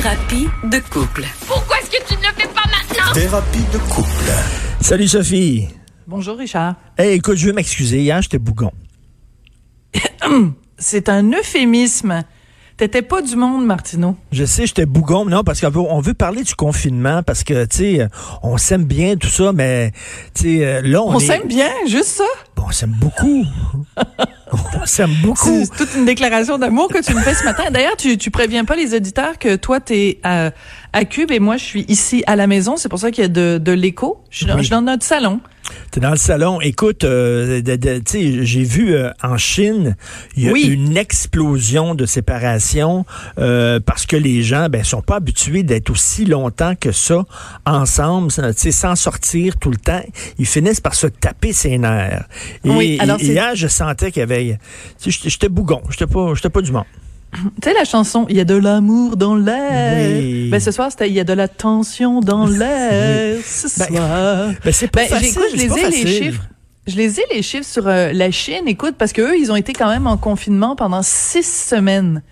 Thérapie de couple. Pourquoi est-ce que tu ne le fais pas maintenant? Thérapie de couple. Salut Sophie. Bonjour Richard. Hey, écoute, je veux m'excuser. Hier, j'étais bougon. C'est un euphémisme. T'étais pas du monde, Martineau. Je sais, j'étais bougon, mais non, parce qu'on veut, on veut parler du confinement, parce que, tu sais, on s'aime bien, tout ça, mais, tu sais, euh, là, on, On est- s'aime bien, juste ça. Bon, on s'aime beaucoup. C'est toute une déclaration d'amour que tu me fais ce matin. D'ailleurs, tu, tu préviens pas les auditeurs que toi, t'es à, à Cube et moi, je suis ici à la maison. C'est pour ça qu'il y a de, de l'écho. Je suis dans, Oui. je suis dans notre salon. T'es dans le salon. Écoute, euh, j'ai vu euh, en Chine, il y a Oui. une explosion de séparation euh, parce que les gens, ben, sont pas habitués d'être aussi longtemps que ça ensemble, tu sais, sans sortir tout le temps. Ils finissent par se taper ses nerfs. Et, Oui, alors et- hier, je sentais qu'il y avait, j'étais bougon, j'étais pas, j'étais pas du monde. Tu sais, la chanson, il y a de l'amour dans l'air. Oui. Ben, ce soir, c'était, il y a de la tension dans l'air. Ce Ben, soir. Ben, c'est pas Ben, facile. j'écoute, je les ai les chiffres. Je les ai les chiffres sur euh, la Chine. Écoute, parce que eux, ils ont été quand même en confinement pendant six semaines.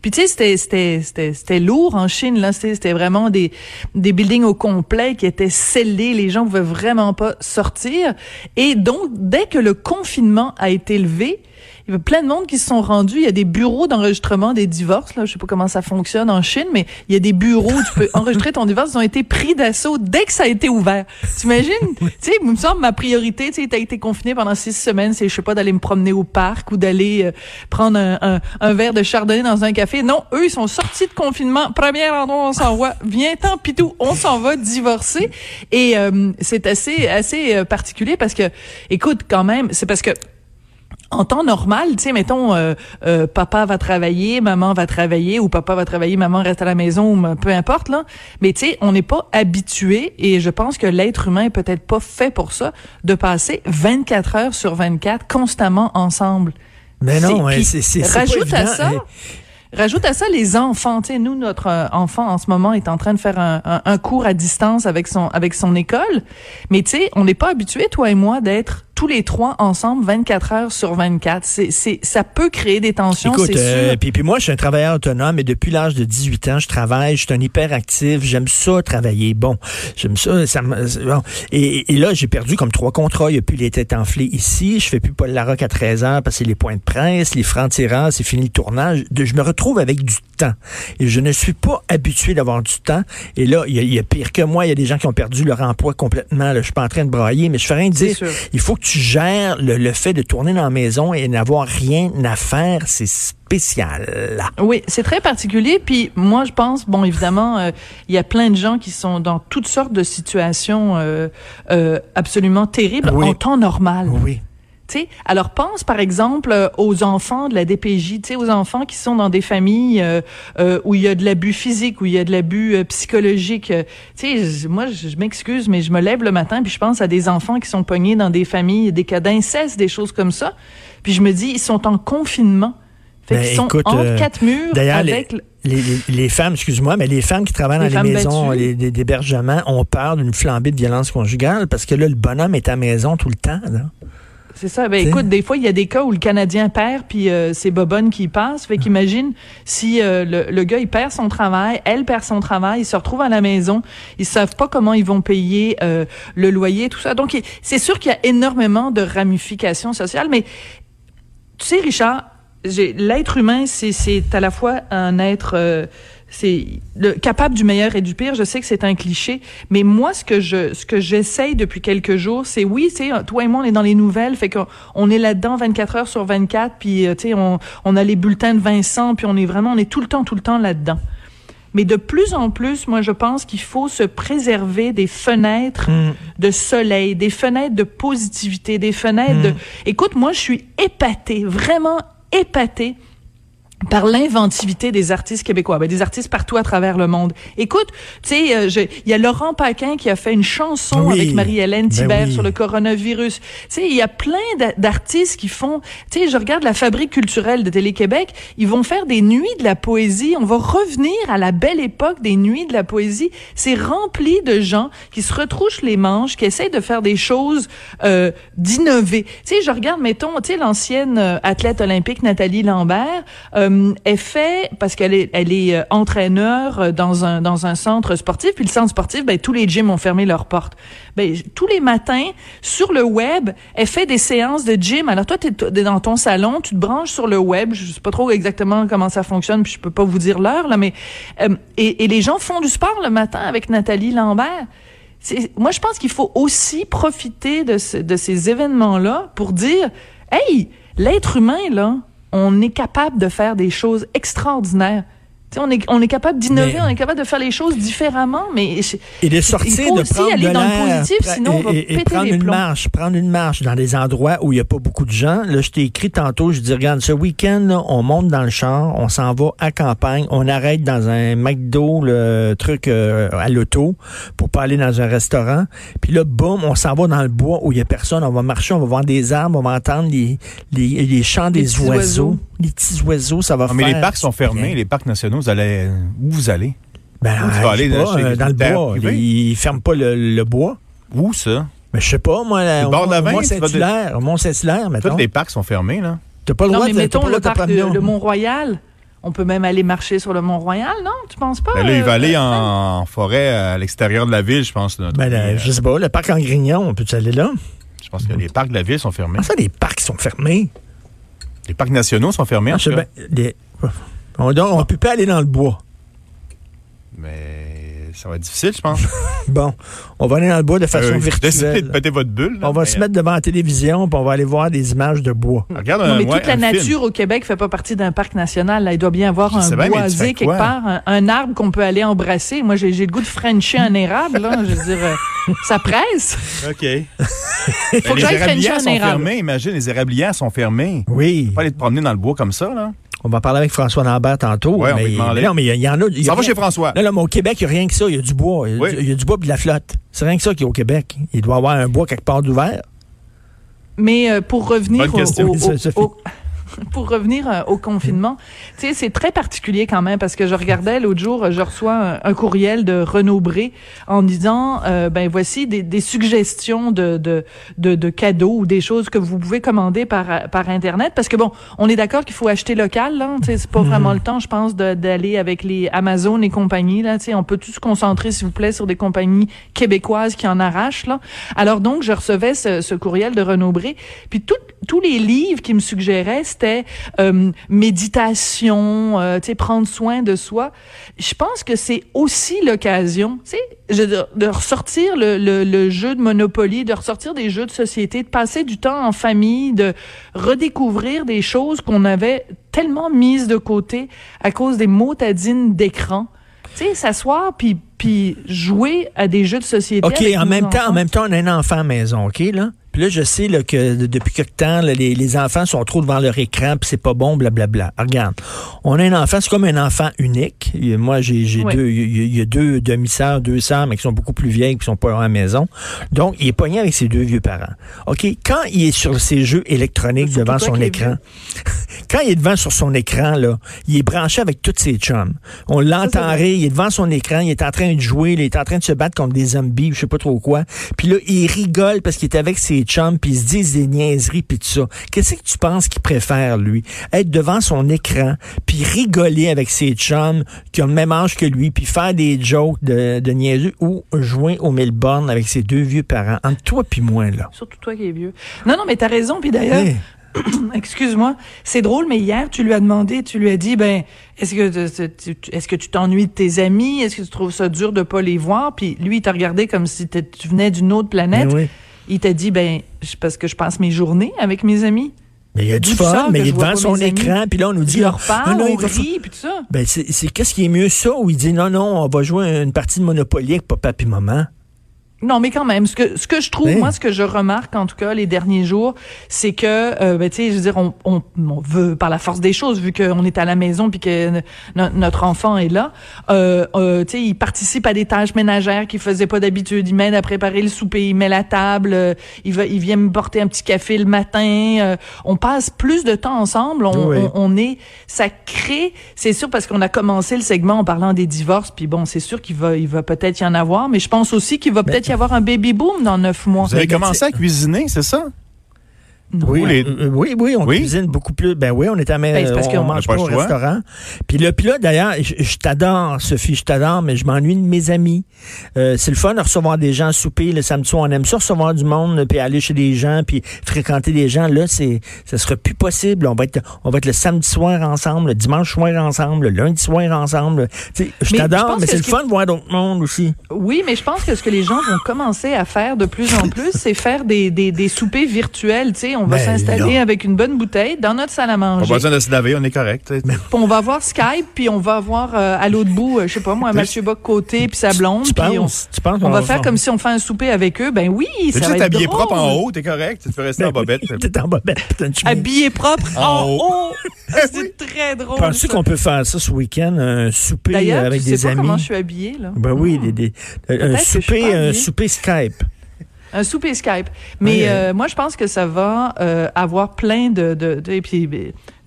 Puis tu sais, c'était c'était c'était c'était lourd en Chine là. C'était vraiment des des buildings au complet qui étaient scellés. Les gens pouvaient vraiment pas sortir. Et donc, dès que le confinement a été levé, il y avait plein de monde qui se sont rendus. Il y a des bureaux d'enregistrement des divorces. Là, je sais pas comment ça fonctionne en Chine, mais il y a des bureaux où tu peux enregistrer ton divorce. Ils ont été pris d'assaut dès que ça a été ouvert. T'imagines? Tu sais, il me semble ma priorité. Tu sais, t'as été confiné pendant six semaines, c'est je sais pas d'aller me promener au parc ou d'aller euh, prendre un, un, un verre de chardonnay dans un café. Non, eux ils sont sortis de confinement. Premier endroit où on s'envoie. Viens tant pitou, on s'en va divorcer. Et euh, c'est assez assez euh, particulier parce que, écoute, quand même, c'est parce que en temps normal, tu sais, mettons, euh, euh, papa va travailler, maman va travailler, ou papa va travailler, maman reste à la maison, ou peu importe, là. Mais tu sais, on n'est pas habitué, et je pense que l'être humain est peut-être pas fait pour ça, de passer 24 heures sur 24 constamment ensemble. Mais non, C'est- c'est c'est c'est pas rajoute à ça, Rajoute à ça les enfants. Tu sais, nous, notre euh, enfant en ce moment est en train de faire un, un- un cours à distance avec son avec son école. Mais tu sais, on n'est pas habitué, toi et moi, d'être tous les trois ensemble 24 heures sur 24. C'est, c'est, ça peut créer des tensions, Écoute, c'est euh, sûr. puis, puis moi, je suis un travailleur autonome et depuis l'âge de 18 ans, je travaille, je suis un hyperactif, j'aime ça travailler. Bon, j'aime ça, bon. Et, et là, j'ai perdu comme trois contrats, il n'y a plus les têtes enflées ici, je fais plus Paul Larocque à 13 heures parce que c'est les points de presse, les francs-tireurs, c'est fini le tournage. Je me retrouve avec du temps et je ne suis pas habitué d'avoir du temps. Et là, il y, a- il y a pire que moi, il y a des gens qui ont perdu leur emploi complètement. Là, je suis pas en train de brailler, mais je fais rien de dire. sûr. Il faut que tu gères le, le fait de tourner dans la maison et n'avoir rien à faire. C'est spécial. Oui, c'est très particulier. Puis moi, je pense, bon, évidemment, euh, il y a plein de gens qui sont dans toutes sortes de situations euh, euh, absolument terribles Oui. en temps normal. Oui. Tu sais, alors pense par exemple euh, aux enfants de la DPJ, tu sais, aux enfants qui sont dans des familles euh, euh, où il y a de l'abus physique, où il y a de l'abus euh, psychologique. Tu sais, je- moi, je, je m'excuse, mais je me lève le matin puis je pense à des enfants qui sont pognés dans des familles, des cas d'inceste, des choses comme ça. Puis je me dis, ils sont en confinement. Fait Ben, qu'ils sont écoute, entre quatre murs D'ailleurs, les, avec... le- les, les- les femmes, excuse-moi, mais les femmes qui travaillent dans Les maisons les- d'hébergement ont peur d'une flambée de violence conjugale parce que là, le bonhomme est à la maison tout le temps. Là. C'est ça. Ben, écoute, des fois, il y a des cas où le Canadien perd, puis euh, c'est Bobonne qui passe. Fait qu'imagine si euh, le, le gars, il perd son travail, elle perd son travail, ils se retrouvent à la maison, ils savent pas comment ils vont payer euh, le loyer, tout ça. Donc, c'est sûr qu'il y a énormément de ramifications sociales, mais tu sais, Richard, l'être humain, c'est, c'est à la fois un être, euh, c'est le, capable du meilleur et du pire. Je sais que c'est un cliché, mais moi, ce que je, ce que j'essaye depuis quelques jours, c'est oui, tu sais, toi et moi, on est dans les nouvelles, fait qu'on on est là-dedans 24 heures sur 24, puis euh, tu sais, on, on a les bulletins de Vincent, puis on est vraiment, on est tout le temps, tout le temps là-dedans. Mais de plus en plus, moi, je pense qu'il faut se préserver des fenêtres Mm. de soleil, des fenêtres de positivité, des fenêtres de... Écoute, moi, je suis épatée, vraiment épatée par l'inventivité des artistes québécois, ben, des artistes partout à travers le monde. Écoute, tu sais, euh, il y a Laurent Paquin qui a fait une chanson Oui. avec Marie-Hélène Ben Thibert oui. sur le coronavirus. Tu sais, il y a plein d'a- d'artistes qui font, tu sais, je regarde la Fabrique culturelle de Télé-Québec, ils vont faire des nuits de la poésie. On va revenir à la belle époque des nuits de la poésie. C'est rempli de gens qui se retrouchent les manches, qui essayent de faire des choses, euh, d'innover. Tu sais, je regarde, mettons, tu sais, l'ancienne euh, athlète olympique Nathalie Lambert, euh, elle fait parce qu'elle est, elle est euh, entraîneur euh, dans un centre sportif. Puis le centre sportif, ben tous les gyms ont fermé leurs portes. Ben tous les matins sur le web, elle fait des séances de gym. Alors toi, t'es es dans ton salon, tu te branches sur le web. Je sais pas trop exactement comment ça fonctionne, puis je peux pas vous dire l'heure là, mais euh, et, les gens font du sport le matin avec Nathalie Lambert. Moi, je pense qu'il faut aussi profiter de, de ces événements-là pour dire, hey, l'être humain, là, on est capable de faire des choses extraordinaires. On est, on est capable d'innover, Mais- on est capable de faire les choses différemment, mais je- Et de il sortir, faut de aussi prendre aller de dans le positif, sinon on va et, et péter prendre les une plombs. marche, prendre une marche dans des endroits où il n'y a pas beaucoup de gens. Là, je t'ai écrit tantôt, je dis, regarde, ce week-end, là, on monte dans le char, on s'en va à campagne, on arrête dans un McDo, le truc euh, à l'auto, pour pas aller dans un restaurant. Puis là, boum, on s'en va dans le bois où il y a personne, on va marcher, on va voir des arbres, on va entendre les, les, les chants des oiseaux. oiseaux. Les petits oiseaux, ça va Ah, mais faire... les parcs sont fermés, bien. les parcs nationaux, vous allez, où vous allez? Ben, je pas, là, chez euh, dans le bois. privées? Ils ferment pas le, le bois. Où ça? Mais je sais pas, moi, là, Mont-Saint-Hilaire, Mont-Saint-Hilaire, mettons. Tous les parcs sont fermés, là. T'as pas le Non, droit mais de mettons pas le parc de, le Mont-Royal. On peut même aller marcher sur le Mont-Royal, non? Tu penses pas? Ben là, il va euh, aller euh, en, en forêt à l'extérieur de la ville, je pense. notre Ben, là, euh, je sais pas, le parc en Grignon, on peut aller là? je pense que les parcs de la ville sont fermés. Comment ça, les parcs sont fermés? Les parcs nationaux sont fermés, en Ah, je sais les- On, on peut pas aller dans le bois. Mais ça va être difficile, je pense. Bon, on va aller dans le bois de façon Euh, Décidez de virtuelle. péter votre bulle. là. On va se mettre devant la télévision, puis on va aller voir des images de bois. euh, Regarde Non, un, mais ouais, toute la un film. nature au Québec fait pas partie d'un parc national. Là. Il doit bien avoir Je un bien, boisé quelque quoi? part, un, un arbre qu'on peut aller embrasser. Moi, j'ai le goût de frencher un érable. Là. Je veux dire, euh, ça presse. OK. Faut que les j'aille frencher érablières un sont érable. fermés. Imagine, les érablières sont fermées. Oui. Faut pas aller te promener dans le bois comme ça, là. On va parler avec François Lambert tantôt. Ouais, mais, non, mais il y, a- y en a. y a Ça va rien- chez François. Non, non, mais au Québec, il n'y a rien que ça. Il y a du bois. Il y a, Oui. du, y a bois et de la flotte. C'est rien que ça qui est au Québec. Il doit y avoir un bois quelque part d'ouvert. Mais euh, pour revenir Bonne au, question. au- au- Pour revenir euh, au confinement, tu sais, c'est très particulier quand même parce que je regardais l'autre jour, je reçois un, courriel de Renaud Bré en disant, euh, ben voici des, des suggestions de, de, de, de cadeaux ou des choses que vous pouvez commander par, par Internet parce que bon, on est d'accord qu'il faut acheter local, là, tu sais, c'est pas vraiment le temps, je pense, d'aller avec les Amazon et compagnie, là, tu sais, on peut tous se concentrer, s'il vous plaît, sur des compagnies québécoises qui en arrachent, là. Alors donc, je recevais ce, ce courriel de Renaud Bré, puis tout- tous les livres qui me suggéraient, c'était euh, méditation, euh, tu sais, prendre soin de soi. Je pense que c'est aussi l'occasion, tu sais, de, de ressortir le, le, le jeu de Monopoly, de ressortir des jeux de société, de passer du temps en famille, de redécouvrir des choses qu'on avait tellement mises de côté à cause des motadines d'écran. Tu sais, s'asseoir puis puis jouer à des jeux de société. OK, en même temps, en même temps, on a un enfant à maison, OK, là? Puis là, je sais là, que de- depuis quelque temps, là, les, les enfants sont trop devant leur écran, puis c'est pas bon, blablabla. Regarde, on a un enfant, c'est comme un enfant unique. Et moi, j'ai Oui. deux, il y, a- deux demi-sœurs, deux sœurs, mais qui sont beaucoup plus vieilles, qui sont pas à la maison. Donc, il est pogné avec ses deux vieux parents. OK, quand il est sur ses jeux électroniques devant son écran, quand il est devant sur son écran, là, il est branché avec tous ses chums. On l'entend rire, il est devant son écran, il est en train de jouer, il est en train de se battre contre des zombies, je sais pas trop quoi. Puis là, il rigole parce qu'il est avec ses chums, puis ils se disent des niaiseries, puis tout ça. Qu'est-ce que tu penses qu'il préfère, lui? Être devant son écran, puis rigoler avec ses chums qui ont le même âge que lui, puis faire des jokes de, de niaiseux, ou jouer au Melbourne avec ses deux vieux parents. Entre toi puis moi, là. Surtout toi qui es vieux. Non, non, mais t'as raison. Puis d'ailleurs, Hey. excuse-moi, c'est drôle, mais hier, tu lui as demandé, tu lui as dit, ben, est-ce que est-ce que tu t'ennuies de tes amis? Est-ce que tu trouves ça dur de pas les voir? Puis lui, il t'a regardé comme si tu venais d'une autre planète. Ben oui. Il t'a dit, ben, parce que je passe mes journées avec mes amis. Mais il y a du fun, mais il est devant son écran, puis là, on nous dit... Ah, on il va fa- rit, puis tout ça. Ben, c'est qu'est-ce qui est mieux ça ou il dit non, non, on va jouer une partie de Monopoly avec papa et maman? Non, mais quand même, ce que ce que je trouve, moi, ce que je remarque en tout cas les derniers jours, c'est que, euh, ben, tu sais, je veux dire, on, on, on veut par la force des choses, vu qu'on est à la maison puis que no- notre enfant est là, euh, euh, tu sais, il participe à des tâches ménagères qu'il faisait pas d'habitude. Il m'aide à préparer le souper, il met la table, euh, il va, il vient me porter un petit café le matin. on passe plus de temps ensemble. On, Oui. on, on est, ça crée, c'est sûr parce qu'on a commencé le segment en parlant des divorces, puis bon, c'est sûr qu'il va, il va peut-être y en avoir, mais je pense aussi qu'il va peut-être y avoir un baby boom dans neuf mois. Vous avez commencé à cuisiner, c'est ça? Oui, les- euh, oui, oui, on Oui? cuisine beaucoup plus. Ben oui, on est à la Ben, maison, parce on, qu'on- mange pas pas au le choix. restaurant. Puis là, puis là, d'ailleurs, je, je t'adore, Sophie, je t'adore, mais je m'ennuie de mes amis. Euh, c'est le fun de recevoir des gens souper le samedi soir. On aime ça recevoir du monde, puis aller chez des gens, puis fréquenter des gens. Là, c'est, ça sera plus possible. On va être, on va être le samedi soir ensemble, le dimanche soir ensemble, le lundi soir ensemble. Tu sais, je t'adore, pense mais que c'est le ce fun de voir d'autres mondes aussi. Oui, mais je pense que ce que les gens vont commencer à faire de plus en plus, c'est faire des, des, des soupers virtuels. Tu sais, on va Ben s'installer avec une bonne bouteille dans notre salle à On manger. a besoin de se laver, on est correct. Puis on va voir Skype, puis on va voir euh, à l'autre bout, euh, je sais pas moi, Mathieu Bock côté puis sa blonde. Tu puis on, penses, tu penses on va faire comme si on fait un souper avec eux. Ben oui, Tu ça va t'es être habillé drôle. propre en haut, t'es correct? Tu peux rester en bobette. T'es en bobette. Habillé propre En haut. haut. C'est très drôle. Penses-tu qu'on peut faire ça ce week-end, un souper D'ailleurs, avec tu des sais pas amis? comment je suis habillée là. Ben oui, des, des- un souper, pas un souper Skype. Un souper Skype. Mais Oui, euh, moi, je pense que ça va euh, avoir plein de... de, de- et puis,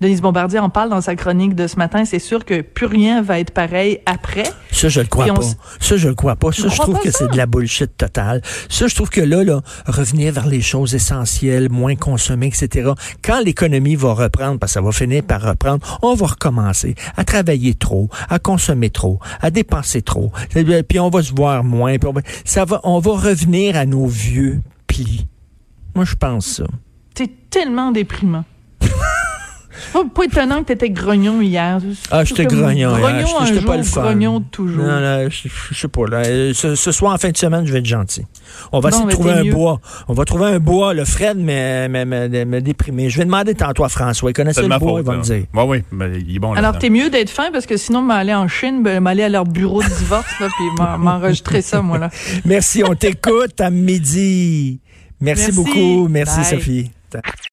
Denise Bombardier en parle dans sa chronique de ce matin. C'est sûr que plus rien va être pareil après. Ça, je le crois pas. Ça, je le crois pas. Ça, je trouve que c'est de la bullshit totale. Ça, je trouve que là, là, revenir vers les choses essentielles, moins consommer, etc. Quand l'économie va reprendre, parce que ça va finir par reprendre, on va recommencer à travailler trop, à consommer trop, à dépenser trop. Puis on va se voir moins. puis on va, ça va, on va revenir à nos vieux plis. Moi, je pense ça. C'est tellement déprimant. Pas, pas étonnant que t'étais grognon hier. Ah, j'étais grognon. hier. Grognon J'étais- pas le fun. grognon toujours. Non, non, je, je sais pas. Là. Ce, ce soir, en fin de semaine, je vais être gentil. On va Bon, essayer de trouver un mieux. bois. On va trouver un bois. Le Fred me, me, me, me déprimer. Je vais demander tantôt à François. Il connaissait le bois, faute. il va me dire. Ouais, oui, mais il est bon Alors, t'es mieux d'être fin parce que sinon, m'aller en Chine, ben, m'aller à leur bureau de divorce, là, puis m'en- m'enregistrer ça, moi, là. Merci, on t'écoute à midi. Merci, Merci. beaucoup. Merci, Bye. Sophie.